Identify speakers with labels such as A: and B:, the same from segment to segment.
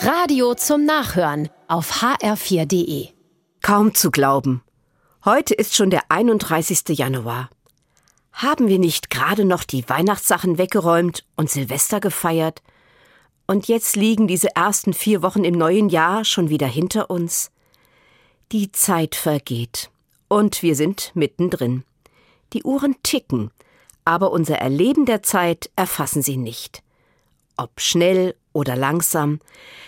A: Radio zum Nachhören auf hr4.de.
B: Kaum zu glauben. Heute ist schon der 31. Januar. Haben wir nicht gerade noch die Weihnachtssachen weggeräumt und Silvester gefeiert? Und jetzt liegen diese ersten vier Wochen im neuen Jahr schon wieder hinter uns? Die Zeit vergeht. Und wir sind mittendrin. Die Uhren ticken, aber unser Erleben der Zeit erfassen sie nicht. Ob schnell oder langsam,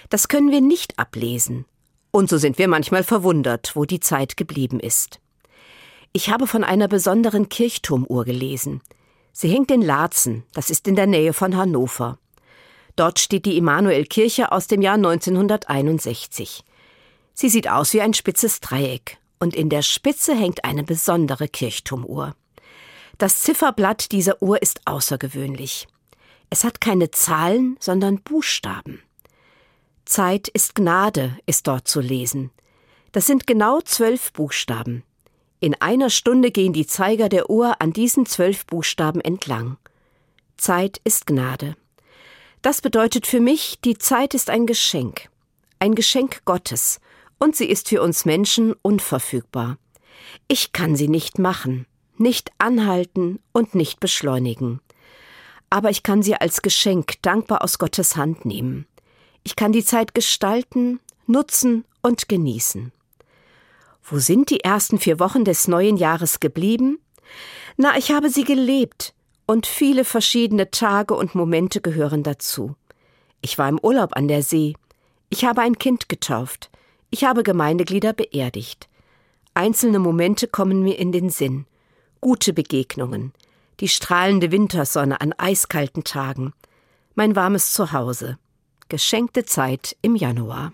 B: das können wir nicht ablesen. Und so sind wir manchmal verwundert, wo die Zeit geblieben ist. Ich habe von einer besonderen Kirchturmuhr gelesen. Sie hängt in Laatzen, das ist in der Nähe von Hannover. Dort steht die Emanuelkirche aus dem Jahr 1961. Sie sieht aus wie ein spitzes Dreieck und in der Spitze hängt eine besondere Kirchturmuhr. Das Zifferblatt dieser Uhr ist außergewöhnlich. Es hat keine Zahlen, sondern Buchstaben. Zeit ist Gnade ist dort zu lesen. Das sind genau zwölf Buchstaben. In einer Stunde gehen die Zeiger der Uhr an diesen zwölf Buchstaben entlang. Zeit ist Gnade. Das bedeutet für mich, die Zeit ist ein Geschenk, ein Geschenk Gottes, und sie ist für uns Menschen unverfügbar. Ich kann sie nicht machen, nicht anhalten und nicht beschleunigen. Aber ich kann sie als Geschenk dankbar aus Gottes Hand nehmen. Ich kann die Zeit gestalten, nutzen und genießen. Wo sind die ersten vier Wochen des neuen Jahres geblieben? Na, ich habe sie gelebt, und viele verschiedene Tage und Momente gehören dazu. Ich war im Urlaub an der See. Ich habe ein Kind getauft. Ich habe Gemeindeglieder beerdigt. Einzelne Momente kommen mir in den Sinn. Gute Begegnungen. Die strahlende Wintersonne an eiskalten Tagen. Mein warmes Zuhause. Geschenkte Zeit im Januar.